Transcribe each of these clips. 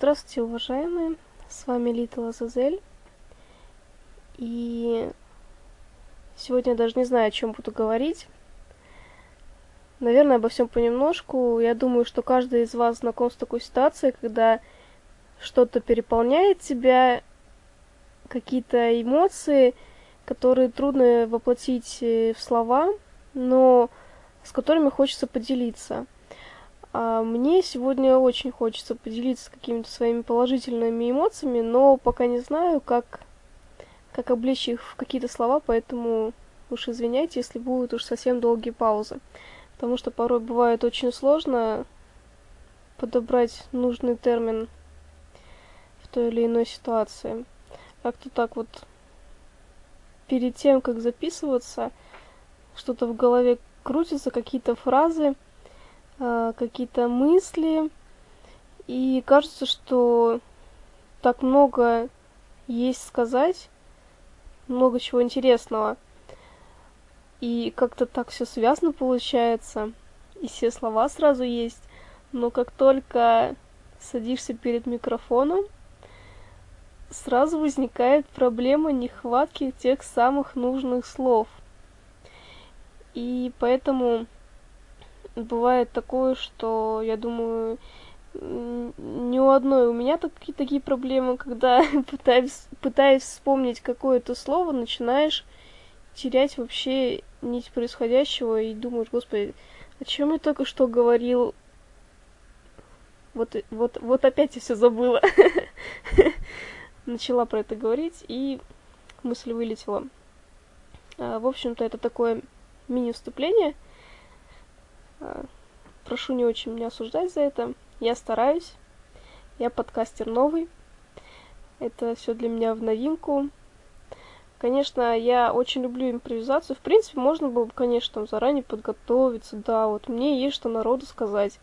Здравствуйте, уважаемые! С вами Лита Лазазель. И сегодня я даже не знаю, о чем буду говорить. Наверное, обо всем понемножку. Я думаю, что каждый из вас знаком с такой ситуацией, когда что-то переполняет тебя, какие-то эмоции, которые трудно воплотить э, в слова, но с которыми хочется поделиться – а мне сегодня очень хочется поделиться какими-то своими положительными эмоциями, но пока не знаю, как, как облечь их в какие-то слова, поэтому уж извиняйте, если будут уж совсем долгие паузы. Потому что порой бывает очень сложно подобрать нужный термин в той или иной ситуации. Как-то так вот перед тем, как записываться, что-то в голове крутится, какие-то фразы – какие-то мысли, и кажется, что так много есть сказать, много чего интересного. И как-то так все связано получается, и все слова сразу есть, но как только садишься перед микрофоном, сразу возникает проблема нехватки тех самых нужных слов. И поэтому бывает такое, что я думаю, ни у одной у меня такие, такие проблемы, когда пытаюсь, пытаясь вспомнить какое-то слово, начинаешь терять вообще нить происходящего и думаешь, господи, о чем я только что говорил? Вот, вот, вот опять я все забыла. Начала про это говорить, и мысль вылетела. А, в общем-то, это такое мини-вступление – прошу не очень меня осуждать за это. Я стараюсь. Я подкастер новый. Это все для меня в новинку. Конечно, я очень люблю импровизацию. В принципе, можно было бы, конечно, там заранее подготовиться. Да, вот мне есть что народу сказать.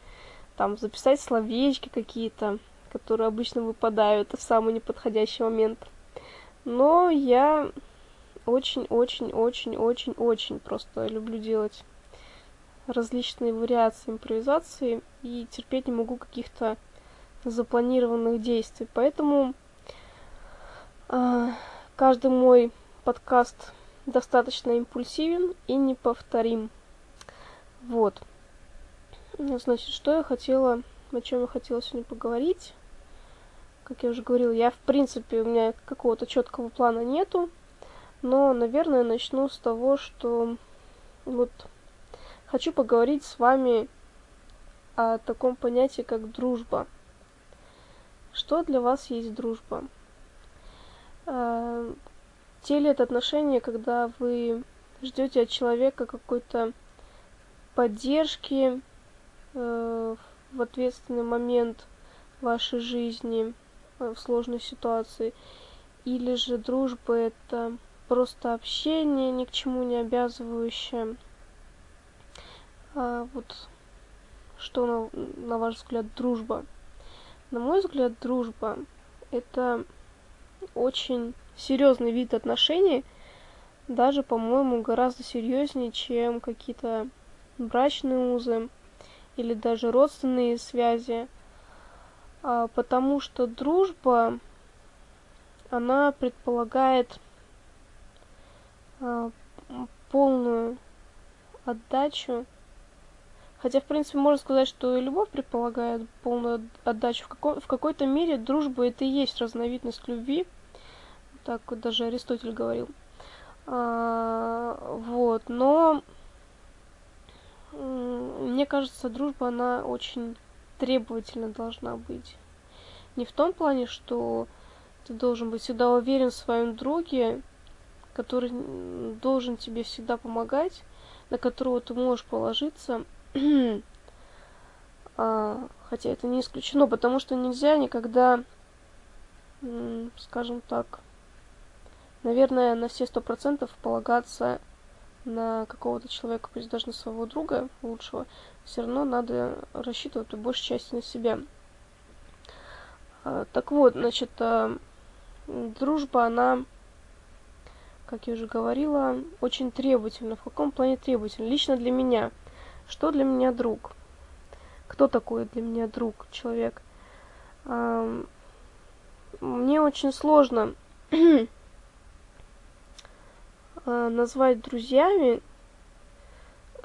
Там записать словечки какие-то, которые обычно выпадают в самый неподходящий момент. Но я очень-очень-очень-очень-очень просто люблю делать различные вариации импровизации и терпеть не могу каких-то запланированных действий. Поэтому э, каждый мой подкаст достаточно импульсивен и неповторим. Вот. Значит, что я хотела, о чем я хотела сегодня поговорить. Как я уже говорила, я, в принципе, у меня какого-то четкого плана нету. Но, наверное, начну с того, что вот хочу поговорить с вами о таком понятии, как дружба. Что для вас есть дружба? Те ли это отношения, когда вы ждете от человека какой-то поддержки э, в ответственный момент вашей жизни, э, в сложной ситуации, или же дружба это просто общение, ни к чему не обязывающее, а, вот что, на, на ваш взгляд, дружба? На мой взгляд, дружба – это очень серьезный вид отношений, даже, по-моему, гораздо серьезнее, чем какие-то брачные узы или даже родственные связи, а, потому что дружба, она предполагает а, полную отдачу Хотя, в принципе, можно сказать, что и любовь предполагает полную отдачу. В, какой- в какой-то мере дружба это и есть разновидность любви. Так вот даже Аристотель говорил. А, вот, но мне кажется, дружба, она очень требовательно должна быть. Не в том плане, что ты должен быть всегда уверен в своем друге, который должен тебе всегда помогать, на которого ты можешь положиться – хотя это не исключено, потому что нельзя никогда, скажем так, наверное, на все сто процентов полагаться на какого-то человека, пусть даже на своего друга лучшего, все равно надо рассчитывать по большей части на себя. А, так вот, значит, а, дружба, она, как я уже говорила, очень требовательна. В каком плане требовательна? Лично для меня – что для меня друг? Кто такой для меня друг, человек? Мне очень сложно назвать друзьями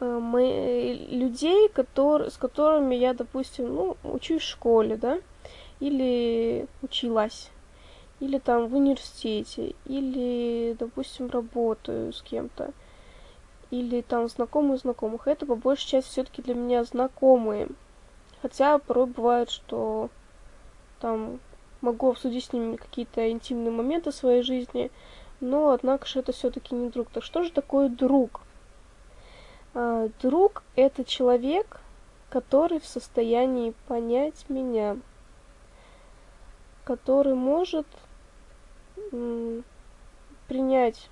мы, людей, с которыми я, допустим, ну, учусь в школе, да, или училась, или там в университете, или, допустим, работаю с кем-то, или там знакомые знакомых. Это по большей части все-таки для меня знакомые. Хотя порой бывает, что там могу обсудить с ними какие-то интимные моменты своей жизни, но однако же это все-таки не друг. Так что же такое друг? А, друг — это человек, который в состоянии понять меня, который может принять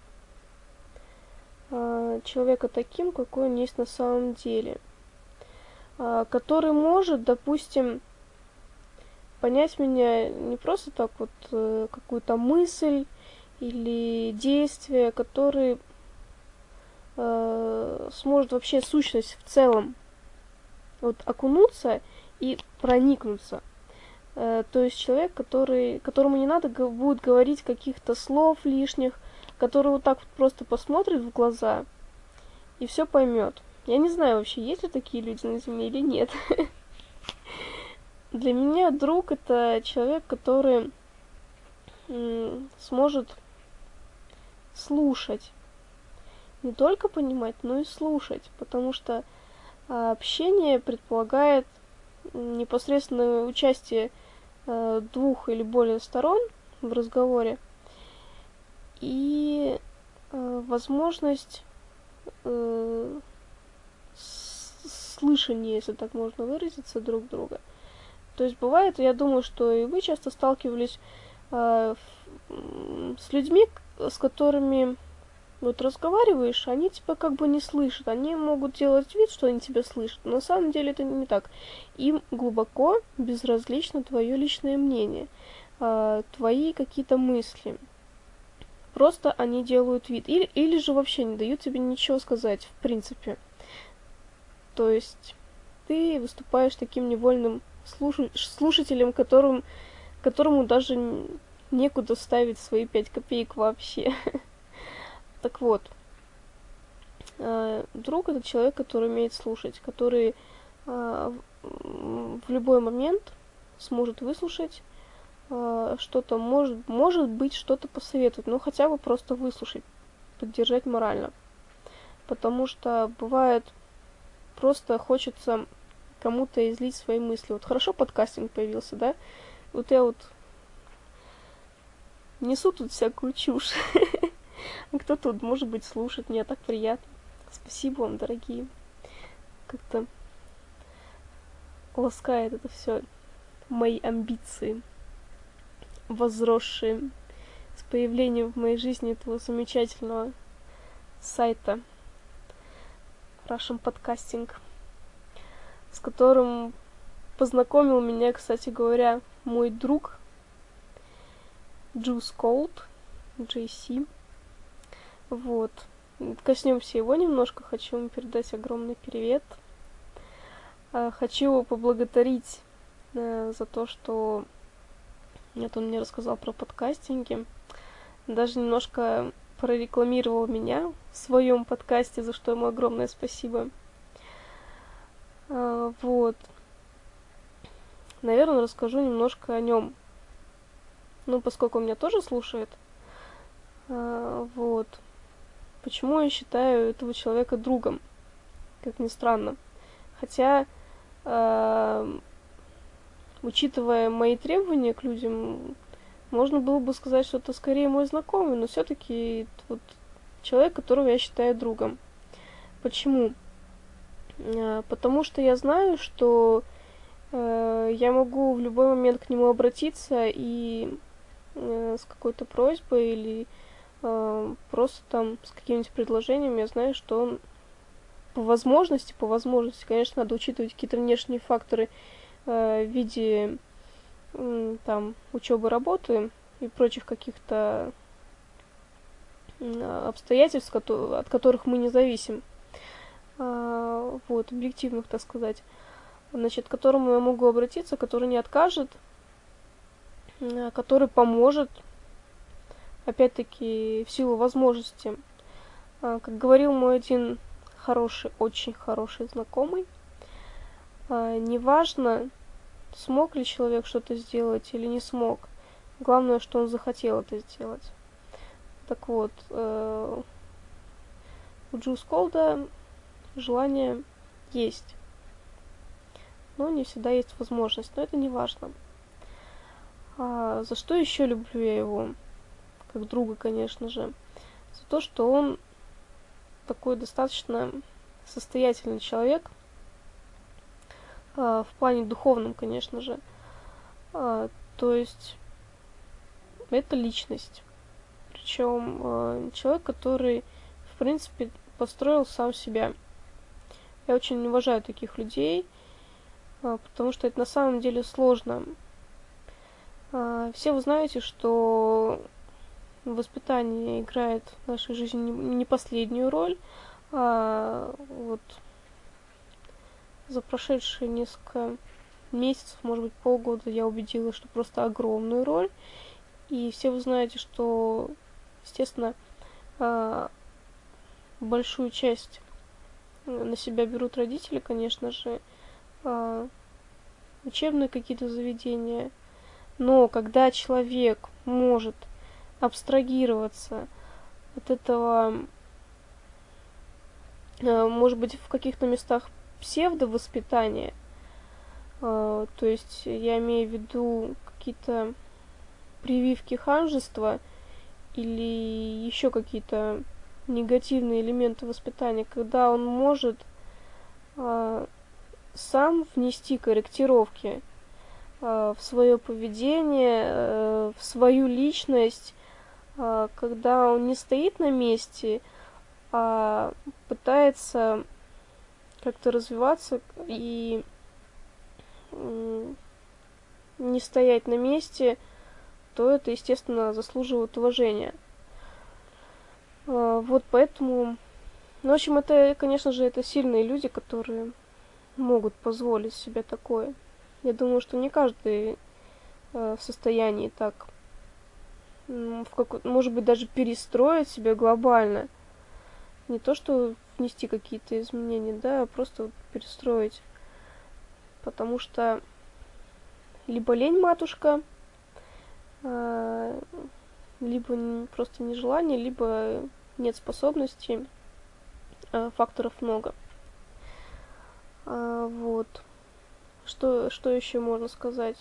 человека таким, какой он есть на самом деле, а, который может, допустим, понять меня не просто так вот э, какую-то мысль или действие, который э, сможет вообще сущность в целом вот окунуться и проникнуться. Э, то есть человек, который, которому не надо будет говорить каких-то слов лишних, который вот так вот просто посмотрит в глаза и все поймет. Я не знаю вообще, есть ли такие люди на Земле или нет. Для меня друг это человек, который сможет слушать не только понимать, но и слушать, потому что а, общение предполагает непосредственное участие а, двух или более сторон в разговоре и а, возможность э, слышания, если так можно выразиться, друг друга. То есть бывает, я думаю, что и вы часто сталкивались э, с людьми, с которыми вот разговариваешь, они тебя как бы не слышат. Они могут делать вид, что они тебя слышат, но на самом деле это не так. Им глубоко безразлично твое личное мнение, э, твои какие-то мысли. Просто они делают вид. Или, или же вообще не дают тебе ничего сказать, в принципе. То есть ты выступаешь таким невольным слушателем, которым, которому даже некуда ставить свои пять копеек вообще. Так вот, э, друг это человек, который умеет слушать, который э, в любой момент сможет выслушать что-то, может, может быть, что-то посоветовать, но хотя бы просто выслушать, поддержать морально. Потому что бывает просто хочется кому-то излить свои мысли. Вот хорошо подкастинг появился, да? Вот я вот несу тут всякую чушь. А кто тут, может быть, слушает, мне так приятно. Спасибо вам, дорогие. Как-то ласкает это все мои амбиции, возросшие с появлением в моей жизни этого замечательного сайта Russian Podcasting, с которым познакомил меня, кстати говоря, мой друг Juice Cold, JC. Вот. Коснемся его немножко. Хочу ему передать огромный привет. А, хочу поблагодарить э, за то, что нет, он мне рассказал про подкастинги. Даже немножко прорекламировал меня в своем подкасте, за что ему огромное спасибо. А, вот. Наверное, расскажу немножко о нем. Ну, поскольку он меня тоже слушает. А, вот. Почему я считаю этого человека другом? Как ни странно. Хотя, э, учитывая мои требования к людям, можно было бы сказать, что это скорее мой знакомый, но все-таки вот человек, которого я считаю другом. Почему? Э, потому что я знаю, что э, я могу в любой момент к нему обратиться и э, с какой-то просьбой или э, просто там с каким-нибудь предложением, я знаю, что он по возможности, по возможности, конечно, надо учитывать какие-то внешние факторы в виде э, там учебы, работы и прочих каких-то э, обстоятельств, от которых мы не зависим. Э, вот, объективных, так сказать. Значит, к которому я могу обратиться, который не откажет, который поможет, опять-таки, в силу возможности. Как говорил мой один хороший, очень хороший знакомый, неважно, смог ли человек что-то сделать или не смог, главное, что он захотел это сделать. Так вот, э, у Джус Колда желание есть. Но не всегда есть возможность, но это не важно. А за что еще люблю я его? Как друга, конечно же. За то, что он такой достаточно состоятельный человек. А, в плане духовном, конечно же. А, то есть это личность. Причем э, человек, который, в принципе, построил сам себя. Я очень уважаю таких людей, потому что это на самом деле сложно. Все вы знаете, что воспитание играет в нашей жизни не последнюю роль. А вот за прошедшие несколько месяцев, может быть, полгода я убедилась, что просто огромную роль. И все вы знаете, что, естественно, а, большую часть на себя берут родители, конечно же, а, учебные какие-то заведения. Но когда человек может абстрагироваться от этого, а, может быть, в каких-то местах псевдовоспитания, то есть я имею в виду какие-то прививки ханжества или еще какие-то негативные элементы воспитания, когда он может э, сам внести корректировки э, в свое поведение, э, в свою личность, когда он не стоит на месте, а пытается как-то развиваться и не стоять на месте, то это, естественно, заслуживает уважения. А, вот поэтому... Ну, в общем, это, конечно же, это сильные люди, которые могут позволить себе такое. Я думаю, что не каждый э, в состоянии так, в как, может быть, даже перестроить себя глобально. Не то, что внести какие-то изменения, да, а просто вот перестроить. Потому что либо лень матушка, а, либо просто нежелание, либо нет способности. А, факторов много. А, вот. Что, что еще можно сказать?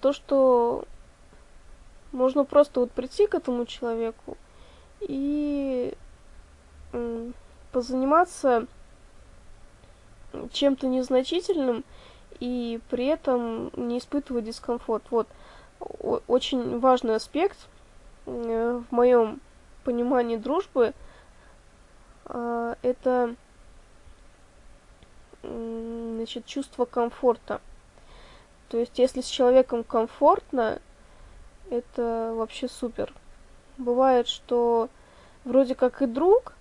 То, что можно просто вот прийти к этому человеку и позаниматься чем-то незначительным, и при этом не испытывать дискомфорт. Вот очень важный аспект э, в моем понимании дружбы э, это значит, чувство комфорта. То есть, если с человеком комфортно, это вообще супер. Бывает, что вроде как и друг,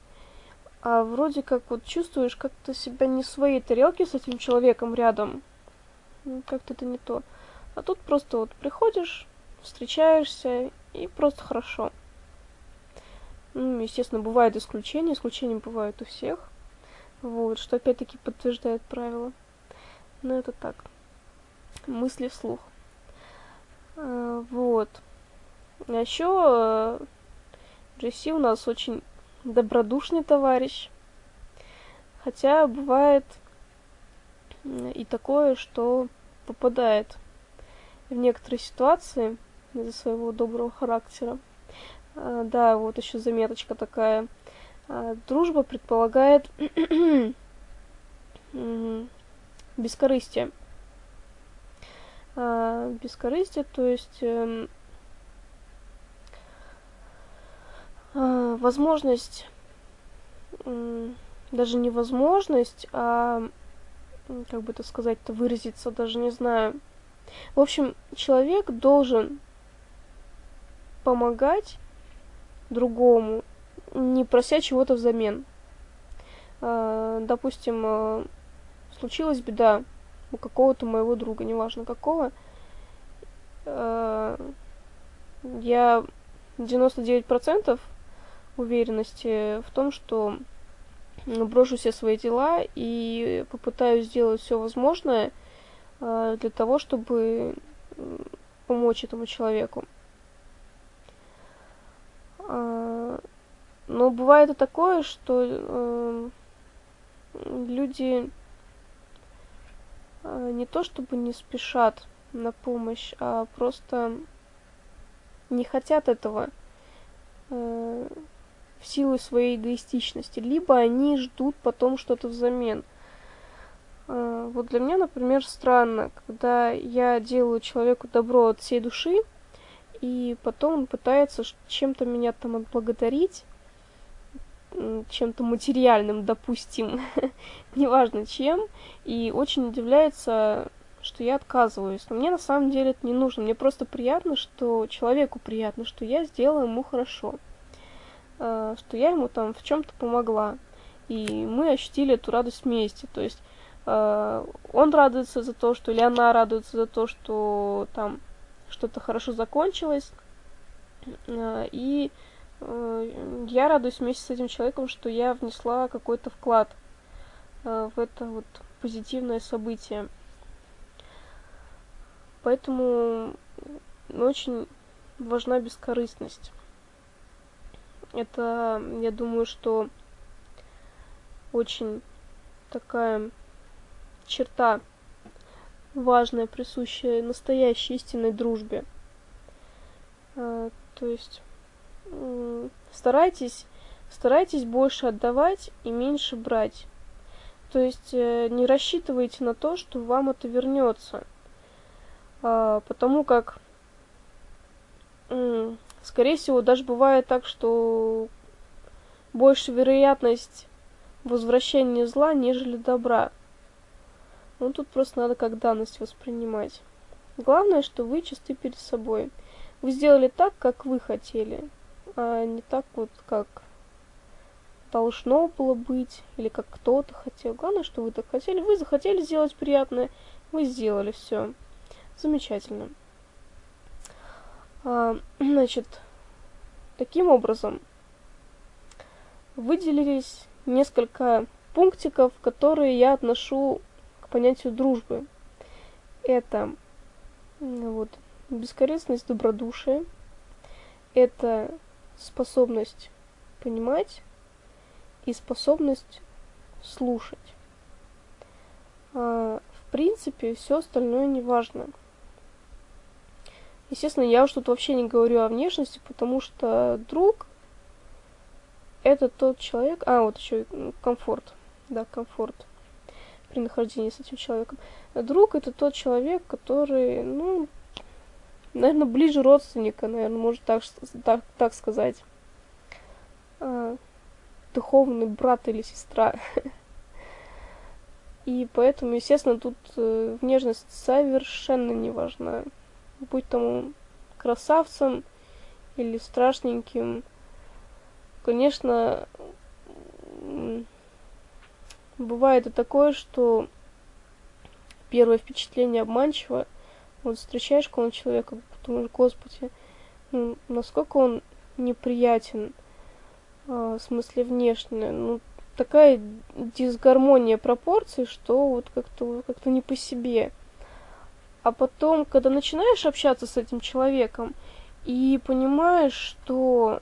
а вроде как вот чувствуешь как-то себя не в своей тарелке с этим человеком рядом. Ну, как-то это не то. А тут просто вот приходишь, встречаешься, и просто хорошо. Ну, естественно, бывают исключения, исключения бывают у всех. Вот, что опять-таки подтверждает правило. Но это так. Мысли вслух. А, вот. А еще Джесси у нас очень добродушный товарищ. Хотя бывает и такое, что попадает в некоторые ситуации из-за своего доброго характера. А, да, вот еще заметочка такая. А, дружба предполагает бескорыстие. А, бескорыстие, то есть э, возможность, даже не возможность, а как бы это сказать-то, выразиться, даже не знаю. В общем, человек должен помогать другому, не прося чего-то взамен. А, допустим, а, случилась беда у какого-то моего друга, неважно какого, я 99% уверенности в том, что брошу все свои дела и попытаюсь сделать все возможное э, для того, чтобы помочь этому человеку. Э, но бывает и такое, что э, люди э, не то чтобы не спешат на помощь, а просто не хотят этого э, в силу своей эгоистичности, либо они ждут потом что-то взамен. Э, вот для меня, например, странно, когда я делаю человеку добро от всей души, и потом он пытается чем-то меня там отблагодарить, чем-то материальным, допустим, неважно чем, и очень удивляется, что я отказываюсь. Но мне на самом деле это не нужно. Мне просто приятно, что человеку приятно, что я сделала ему хорошо, что я ему там в чем-то помогла. И мы ощутили эту радость вместе. То есть э, он радуется за то, что или она радуется за то, что там что-то хорошо закончилось. Э, и Э, я радуюсь вместе с этим человеком, что я внесла какой-то вклад э, в это вот позитивное событие. Поэтому очень важна бескорыстность. Это, я думаю, что очень такая черта важная, присущая настоящей истинной дружбе. Э, то есть старайтесь, старайтесь больше отдавать и меньше брать. То есть э, не рассчитывайте на то, что вам это вернется. А, потому как, скорее всего, даже бывает так, что больше вероятность возвращения зла, нежели добра. Ну, тут просто надо как данность воспринимать. Главное, что вы чисты перед собой. Вы сделали так, как вы хотели а не так вот, как должно было быть, или как кто-то хотел. Главное, что вы так хотели. Вы захотели сделать приятное, вы сделали все. Замечательно. А, значит, таким образом выделились несколько пунктиков, которые я отношу к понятию дружбы. Это вот бескорыстность, добродушие. Это способность понимать и способность слушать. А, в принципе, все остальное не важно. Естественно, я уж тут вообще не говорю о внешности, потому что друг это тот человек... А, вот еще комфорт. Да, комфорт при нахождении с этим человеком. Друг это тот человек, который, ну, наверное, ближе родственника, наверное, может так, так, так сказать. А, духовный брат или сестра. И поэтому, естественно, тут э, внешность совершенно не важна. Будь там красавцем или страшненьким. Конечно, бывает и такое, что первое впечатление обманчиво, вот встречаешь какого-нибудь человека, думаешь, господи, ну, насколько он неприятен, а, в смысле внешне, ну, такая дисгармония пропорций, что вот как-то как не по себе. А потом, когда начинаешь общаться с этим человеком и понимаешь, что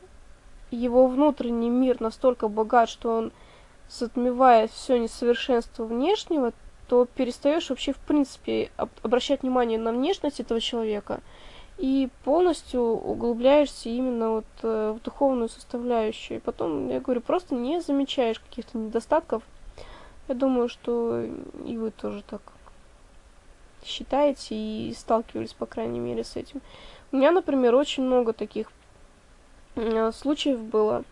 его внутренний мир настолько богат, что он затмевает все несовершенство внешнего, то перестаешь вообще в принципе обращать внимание на внешность этого человека и полностью углубляешься именно вот э, в духовную составляющую. И потом, я говорю, просто не замечаешь каких-то недостатков. Я думаю, что и вы тоже так считаете и сталкивались, по крайней мере, с этим. У меня, например, очень много таких э, случаев было,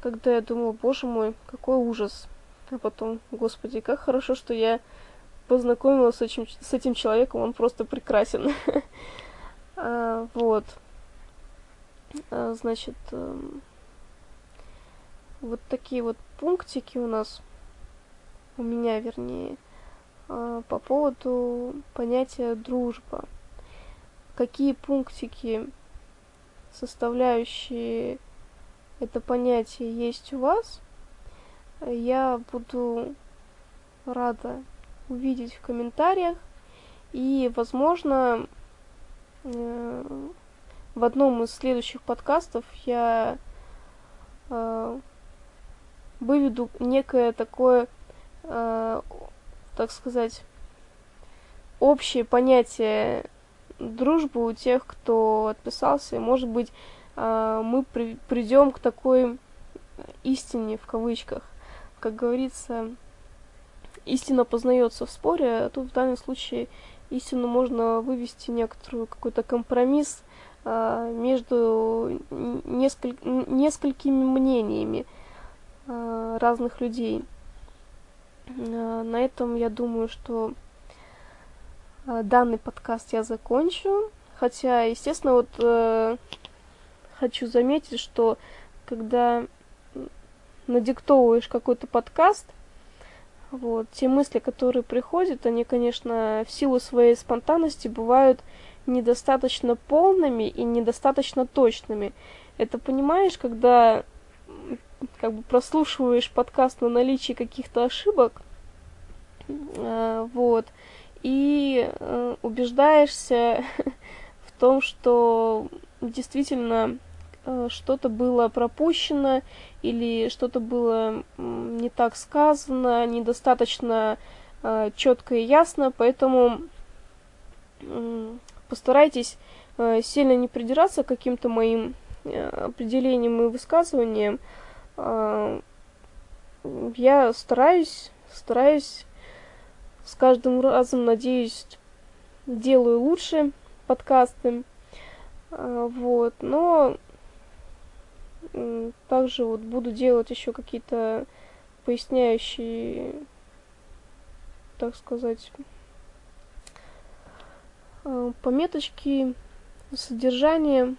когда я думала, боже мой, какой ужас. А потом, господи, как хорошо, что я познакомилась с этим, с этим человеком, он просто прекрасен. а, вот. А, значит, а, вот такие вот пунктики у нас, у меня, вернее, по поводу понятия дружба. какие пунктики, составляющие это понятие, есть у вас, я буду рада увидеть в комментариях. И, возможно, э, в одном из следующих подкастов я э, выведу некое такое, э, так сказать, общее понятие дружбы у тех, кто отписался. И, может быть, мы при, придем к такой истине в кавычках. Как говорится, истина познается в споре, а тут в данном случае истину можно вывести некоторую какой-то компромисс а, между несколь, несколькими мнениями а, разных людей. А, на этом я думаю, что а, данный подкаст я закончу. Хотя, естественно, вот э, хочу заметить, что когда надиктовываешь какой-то подкаст, вот, те мысли, которые приходят, они, конечно, в силу своей спонтанности бывают недостаточно полными и недостаточно точными. Это понимаешь, когда как бы прослушиваешь подкаст на наличие каких-то ошибок, э, вот, и э, убеждаешься в том, что действительно э, что-то было пропущено или что-то было не так сказано, недостаточно четко и ясно, поэтому постарайтесь сильно не придираться к каким-то моим определениям и высказываниям. Э, я стараюсь, стараюсь с каждым разом, надеюсь, делаю лучше подкасты. Э, вот, но также вот буду делать еще какие-то поясняющие, так сказать, э, пометочки, содержание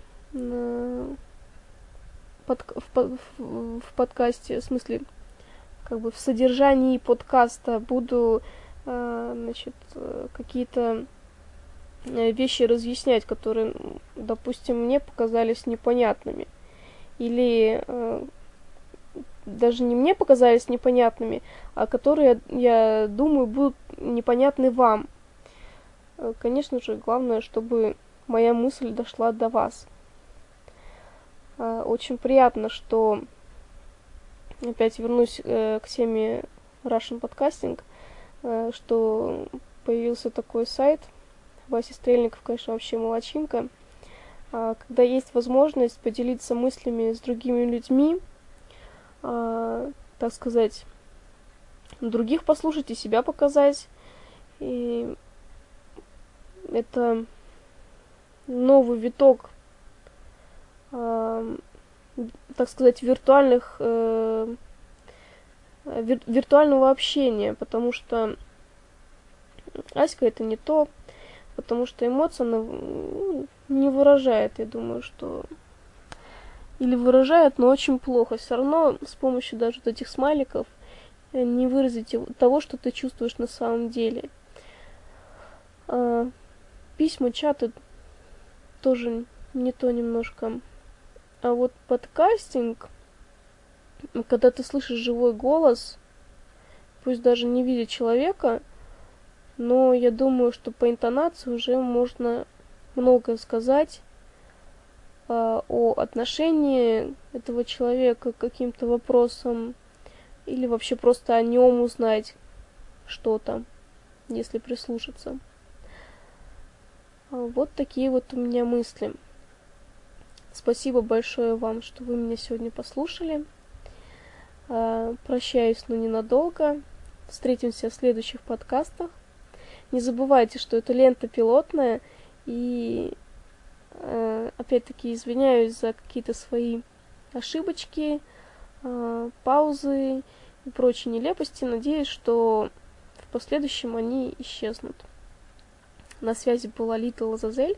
в, в, в подкасте, в смысле, как бы в содержании подкаста буду, э, значит, какие-то вещи разъяснять, которые, допустим, мне показались непонятными или э, даже не мне показались непонятными, а которые, я думаю, будут непонятны вам. Э, конечно же, главное, чтобы моя мысль дошла до вас. Э, очень приятно, что опять вернусь э, к теме Russian Podcasting, э, что появился такой сайт. Вася Стрельников, конечно, вообще молочинка. А, когда есть возможность поделиться мыслями с другими людьми, а, так сказать, других послушать и себя показать. И это новый виток, так сказать, виртуальных э, вир, виртуального общения, потому что Аська это не то, потому что эмоция она не выражает, я думаю, что... Или выражает, но очень плохо. Все равно с помощью даже вот этих смайликов э, не выразить того, что ты чувствуешь на самом деле. А, письма, чаты тоже не то немножко. А вот подкастинг, когда ты слышишь живой голос, пусть даже не видя человека, но я думаю, что по интонации уже можно многое сказать э, о отношении этого человека к каким-то вопросам или вообще просто о нем узнать что-то, если прислушаться. А, вот такие вот у меня мысли. Спасибо большое вам, что вы меня сегодня послушали. А, прощаюсь, но ненадолго. Встретимся в следующих подкастах. Не забывайте, что это лента пилотная, и э, опять-таки извиняюсь за какие-то свои ошибочки, э, паузы и прочие нелепости. Надеюсь, что в последующем они исчезнут. На связи была Лита Лазазель.